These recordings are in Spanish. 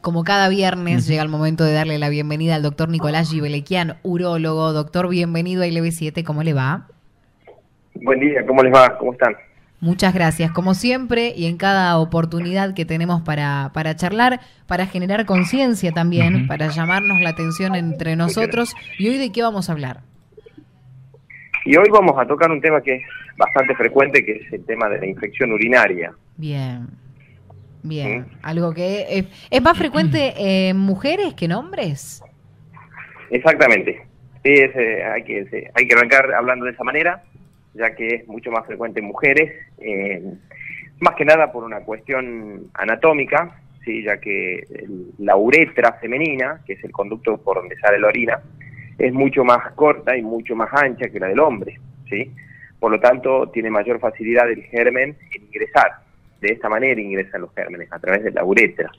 Como cada viernes llega el momento de darle la bienvenida al doctor Nicolás Gibelequian, urólogo. Doctor, bienvenido a ILB7, ¿cómo le va? Buen día, ¿cómo les va? ¿Cómo están? Muchas gracias, como siempre, y en cada oportunidad que tenemos para, para charlar, para generar conciencia también, para llamarnos la atención entre nosotros. ¿Y hoy de qué vamos a hablar? Y hoy vamos a tocar un tema que es bastante frecuente, que es el tema de la infección urinaria. Bien. Bien, algo que es, más frecuente en mujeres que en hombres. Exactamente. Eh, hay, que, hay que arrancar hablando de esa manera, ya que es mucho más frecuente en mujeres, eh, más que nada por una cuestión anatómica, sí, ya que la uretra femenina, que es el conducto por donde sale la orina, es mucho más corta y mucho más ancha que la del hombre, ¿sí? Por lo tanto, tiene mayor facilidad el germen en ingresar de esta manera ingresan los gérmenes, a través de la uretra.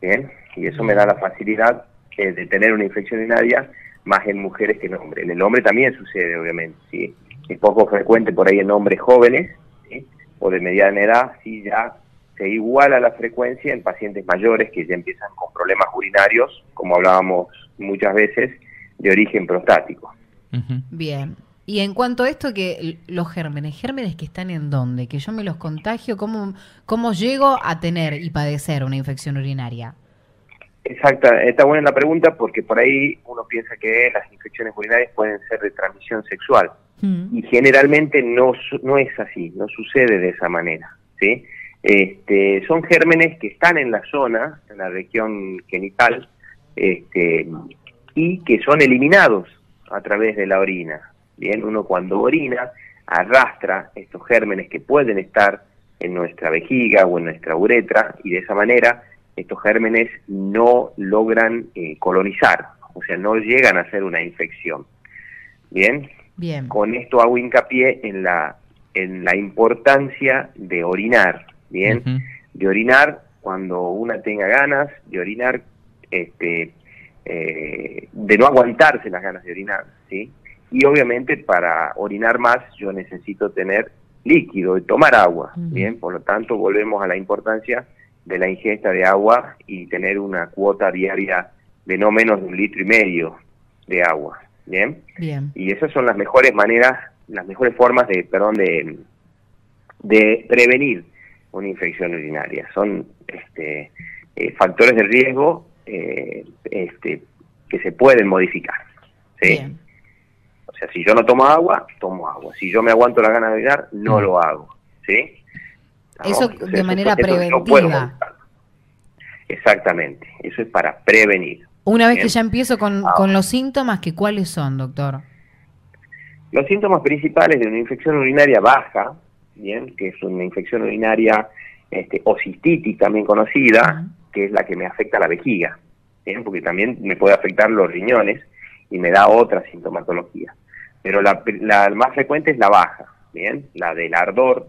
¿Bien? Y eso me da la facilidad eh, de tener una infección urinaria más en mujeres que en hombres. En el hombre también sucede, obviamente, ¿sí? Es poco frecuente por ahí en hombres jóvenes o de mediana edad, sí ya se iguala la frecuencia en pacientes mayores que ya empiezan con problemas urinarios, como hablábamos muchas veces, de origen prostático. Bien. Y en cuanto a esto que los gérmenes, gérmenes que están en dónde, que yo me los contagio, ¿cómo, cómo llego a tener y padecer una infección urinaria? Exacta, está buena la pregunta porque por ahí uno piensa que las infecciones urinarias pueden ser de transmisión sexual mm. y generalmente no, no es así, no sucede de esa manera, ¿sí? Este, son gérmenes que están en la zona, en la región genital, este, y que son eliminados a través de la orina. Bien, uno cuando orina arrastra estos gérmenes que pueden estar en nuestra vejiga o en nuestra uretra y de esa manera estos gérmenes no logran eh, colonizar, o sea, no llegan a ser una infección. Bien, Bien. con esto hago hincapié en la, en la importancia de orinar, bien, de orinar cuando una tenga ganas, de orinar, este, eh, de no aguantarse las ganas de orinar, ¿sí? Y obviamente para orinar más yo necesito tener líquido y tomar agua, ¿bien? Por lo tanto, volvemos a la importancia de la ingesta de agua y tener una cuota diaria de no menos de un litro y medio de agua, ¿bien? Bien. Y esas son las mejores maneras, las mejores formas de, perdón, de, de prevenir una infección urinaria. Son este, eh, factores de riesgo eh, este, que se pueden modificar, ¿sí? Si yo no tomo agua, tomo agua. Si yo me aguanto la gana de orinar, no lo hago. ¿Sí? Eso de manera preventiva. Exactamente, eso es para prevenir. Una vez que ya empiezo con, con los síntomas, ¿que ¿cuáles son, doctor? Los síntomas principales de una infección urinaria baja, bien, que es una infección urinaria este, o cistitis también conocida, que es la que me afecta la vejiga, bien, porque también me puede afectar los riñones y me da otra sintomatología pero la, más frecuente es la baja, ¿bien? La del ardor,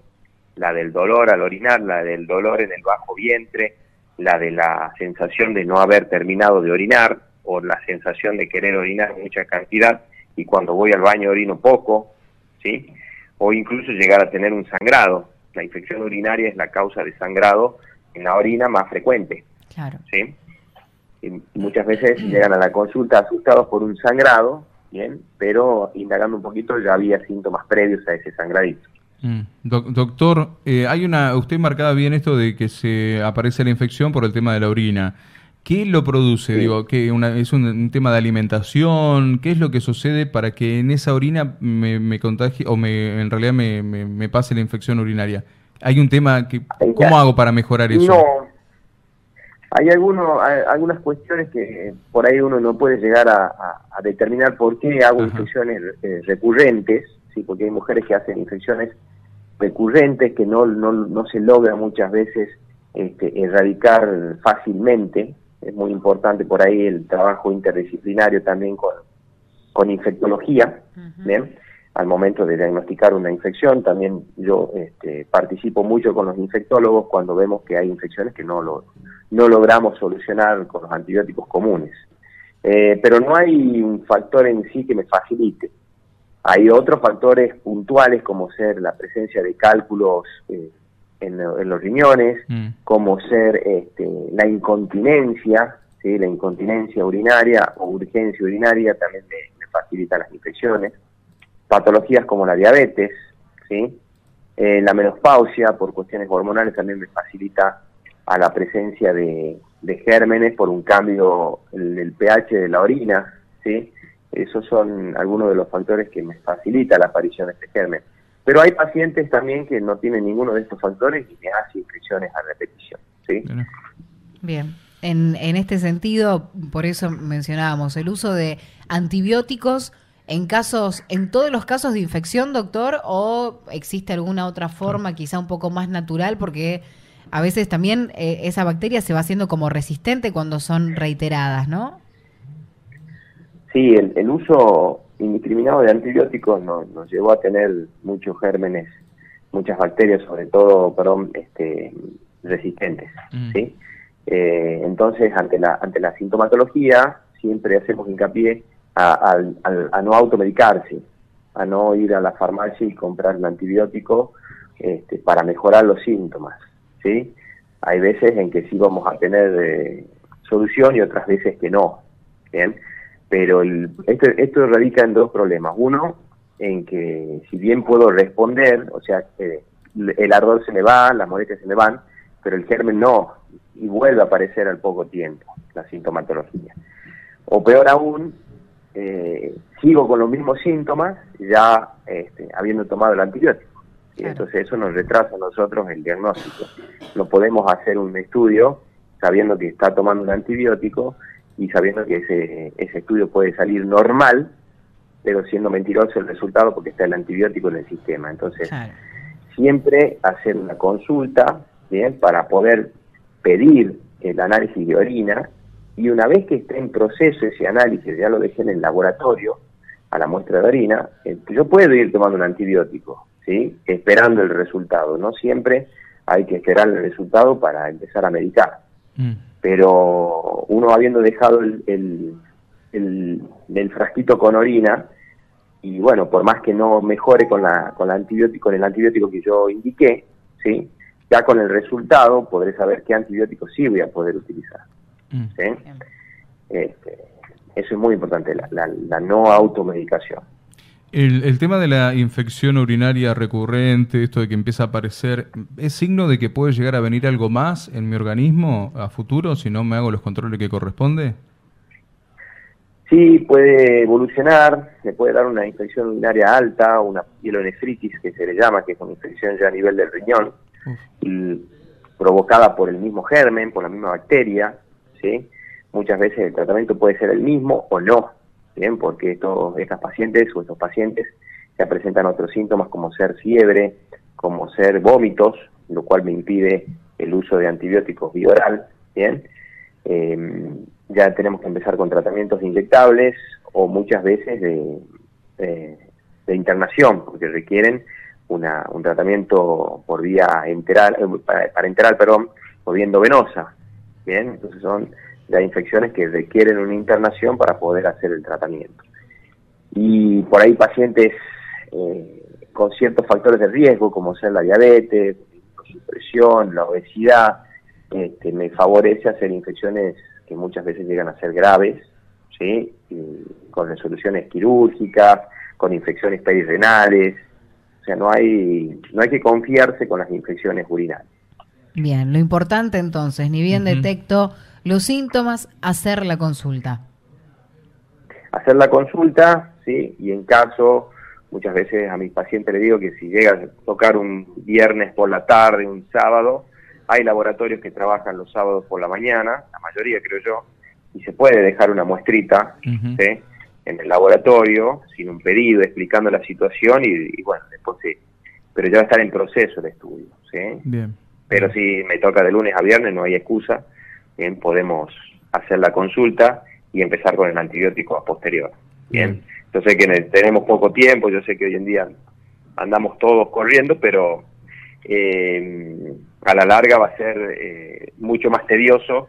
la del dolor al orinar, la del dolor en el bajo vientre, la de la sensación de no haber terminado de orinar o la sensación de querer orinar mucha cantidad y cuando voy al baño orino poco, ¿sí? O incluso llegar a tener un sangrado. La infección urinaria es la causa de sangrado en la orina más frecuente. Claro. ¿Sí? Y muchas veces llegan a la consulta asustados por un sangrado bien, pero indagando un poquito ya había síntomas previos a ese sangradito. Mm. doctor, eh, hay una, usted marcaba bien esto de que se aparece la infección por el tema de la orina. ¿Qué lo produce? Digo, que es un, tema de alimentación. ¿Qué es lo que sucede para que en esa orina me, me contagie o me, en realidad me, me, pase la infección urinaria? ¿Hay un tema que cómo hago para mejorar eso? No, hay, algunos, algunas cuestiones que por ahí uno no puede llegar a, determinar por qué hago infecciones eh, recurrentes, sí, porque hay mujeres que hacen infecciones recurrentes que no, no, no se logra muchas veces este, erradicar fácilmente. Es muy importante por ahí el trabajo interdisciplinario también con, con infectología. ¿bien? al momento de diagnosticar una infección. También yo este, participo mucho con los infectólogos cuando vemos que hay infecciones que no, lo, no logramos solucionar con los antibióticos comunes. Eh, pero no hay un factor en sí que me facilite. Hay otros factores puntuales como ser la presencia de cálculos eh, en, los riñones, mm. como ser este, la incontinencia, ¿sí? la incontinencia urinaria o urgencia urinaria también me, facilita las infecciones, patologías como la diabetes, ¿sí? Eh, la menopausia por cuestiones hormonales también me facilita a la presencia de, gérmenes por un cambio en el pH de la orina, ¿sí? Esos son algunos de los factores que me facilita la aparición de este germen. Pero hay pacientes también que no tienen ninguno de estos factores y me hacen infecciones a repetición, ¿sí? Bien. En, en este sentido, por eso mencionábamos el uso de antibióticos en casos, en todos los casos de infección, doctor, o existe alguna otra forma, quizá un poco más natural, porque a veces también eh, esa bacteria se va haciendo como resistente cuando son reiteradas, ¿no? Sí, el, uso indiscriminado de antibióticos nos llevó a tener muchos gérmenes, muchas bacterias, sobre todo, perdón, este, resistentes, mm. ¿sí? Eh, entonces, ante la, ante la sintomatología, siempre hacemos hincapié a, no automedicarse, a no ir a la farmacia y comprar un antibiótico este, para mejorar los síntomas. ¿Sí? Hay veces en que sí vamos a tener eh, solución y otras veces que no. ¿bien? Pero esto, radica en dos problemas. Uno, en que si bien puedo responder, o sea, el ardor se me va, las molestias se me van, pero el germen no, y vuelve a aparecer al poco tiempo, la sintomatología. O peor aún, eh, sigo con los mismos síntomas ya este, habiendo tomado el antibiótico. Y entonces eso nos retrasa a nosotros el diagnóstico. No podemos hacer un estudio sabiendo que está tomando un antibiótico y sabiendo que ese, ese estudio puede salir normal, pero siendo mentiroso el resultado porque está el antibiótico en el sistema. Entonces, siempre hacer una consulta ¿bien? para poder pedir el análisis de orina y una vez que esté en proceso ese análisis, ya lo dejé en el laboratorio, a la muestra de orina, eh, yo puedo ir tomando un antibiótico, ¿sí? Esperando el resultado. No siempre hay que esperar el resultado para empezar a medicar. Mm. Pero uno habiendo dejado el, el, el, frasquito con orina, y bueno, por más que no mejore con, la, con, la antibiótico, con el antibiótico que yo indiqué, ¿sí? ya con el resultado podré saber qué antibiótico sí voy a poder utilizar. Mm. Este, eso es muy importante, la, no automedicación. El, tema de la infección urinaria recurrente, esto de que empieza a aparecer, ¿es signo de que puede llegar a venir algo más en mi organismo a futuro si no me hago los controles que corresponde? Sí, puede evolucionar, se puede dar una infección urinaria alta, una pielonefritis que se le llama, que es una infección ya a nivel del riñón, provocada por el mismo germen, por la misma bacteria, Muchas veces el tratamiento puede ser el mismo o no, ¿bien? Porque estos, estas pacientes o estos pacientes ya presentan otros síntomas como ser fiebre, como ser vómitos, lo cual me impide el uso de antibióticos bioral, ¿bien? Em, ya tenemos que empezar con tratamientos inyectables o muchas veces de, internación, porque requieren una, un tratamiento por vía enteral, eh, para, para enteral, perdón, por vía endovenosa, Bien, entonces son ya infecciones que requieren una internación para poder hacer el tratamiento. Y por ahí pacientes eh, con ciertos factores de riesgo, como ser la diabetes, la supresión, la obesidad, este, me favorece hacer infecciones que muchas veces llegan a ser graves, ¿sí? con resoluciones quirúrgicas, con infecciones perirrenales. O sea, no hay, no hay que confiarse con las infecciones urinarias. Bien, lo importante entonces, ni bien detecto los síntomas, hacer la consulta. Hacer la consulta, sí, y en caso, muchas veces a mis pacientes le digo que si llega a tocar un viernes por la tarde, un sábado, hay laboratorios que trabajan los sábados por la mañana, la mayoría creo yo, y se puede dejar una muestrita en el laboratorio, sin un pedido, explicando la situación y, bueno, después sí, pero ya va a estar en proceso el estudio. ¿sí? Bien. Pero si me toca de lunes a viernes, no hay excusa, bien, podemos hacer la consulta y empezar con el antibiótico a posterior. Bien, yo sé que tenemos poco tiempo, yo sé que hoy en día andamos todos corriendo, pero eh, a la larga va a ser eh, mucho más tedioso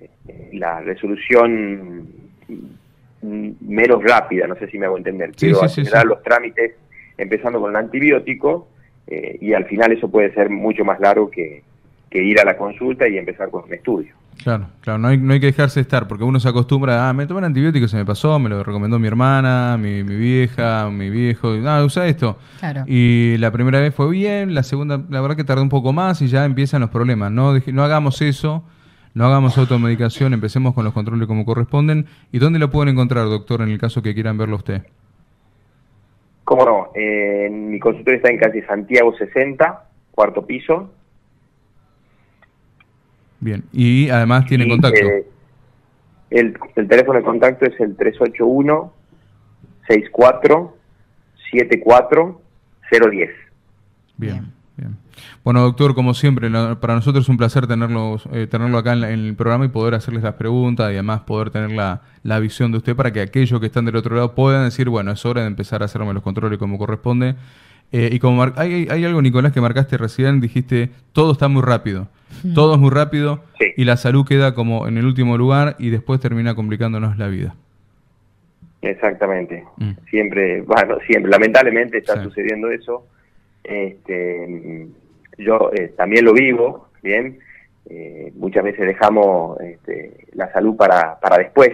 eh, la resolución menos rápida, no sé si me hago entender. Quiero acelerar los trámites empezando con el antibiótico Eh, y al final eso puede ser mucho más largo que, ir a la consulta y empezar con un estudio. Claro, claro, no hay, no hay que dejarse estar, porque uno se acostumbra, ah, me toman antibióticos, se me pasó, me lo recomendó mi hermana, mi, vieja, mi viejo, ah, usa esto. Claro. Y la primera vez fue bien, la segunda, la verdad que tardó un poco más y ya empiezan los problemas. No, no hagamos eso, no hagamos automedicación, empecemos con los controles como corresponden. ¿Y dónde lo pueden encontrar, doctor, en el caso que quieran verlo usted? Cómo no, eh, mi consultorio está en calle Santiago 60, cuarto piso. Bien, y además tiene contacto. Eh, el, teléfono de contacto es el 381 64 74 010. Bien, bien. Bueno, doctor, como siempre, para nosotros es un placer tenerlo, eh, tenerlo acá en, el programa y poder hacerles las preguntas y además poder tener la, visión de usted para que aquellos que están del otro lado puedan decir, bueno, es hora de empezar a hacerme los controles como corresponde. Eh, y como hay, hay, algo, Nicolás, que marcaste recién, dijiste, todo está muy rápido. Todo es muy rápido y la salud queda como en el último lugar y después termina complicándonos la vida. Exactamente. Hmm. Siempre, bueno, siempre, lamentablemente está sucediendo eso. Este, yo eh, también lo vivo, ¿bien? Eh, muchas veces dejamos este, la salud para, para después,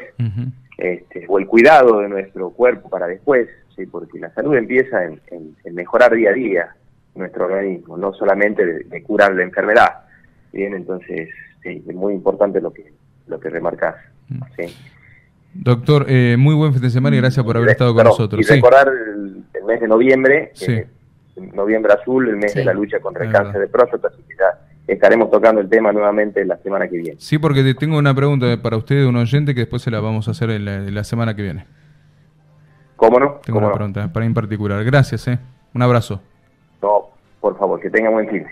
este, o el cuidado de nuestro cuerpo para después, ¿sí? porque la salud empieza en, mejorar día a día nuestro organismo, no solamente de, curar la enfermedad. Bien, entonces sí, es muy importante lo que lo que remarcas. ¿sí? Doctor, eh, muy buen fin de semana y gracias por haber estado con nosotros. Y recordar el, mes de noviembre, sí noviembre azul, el mes de la lucha contra el cáncer de próstata, así que ya estaremos tocando el tema nuevamente la semana que viene. Sí, porque tengo una pregunta para usted, un oyente, que después se la vamos a hacer en la, semana que viene. ¿Cómo no? Tengo una pregunta para en particular. Gracias, ¿eh? Un abrazo. No, por favor, que tenga buen fin.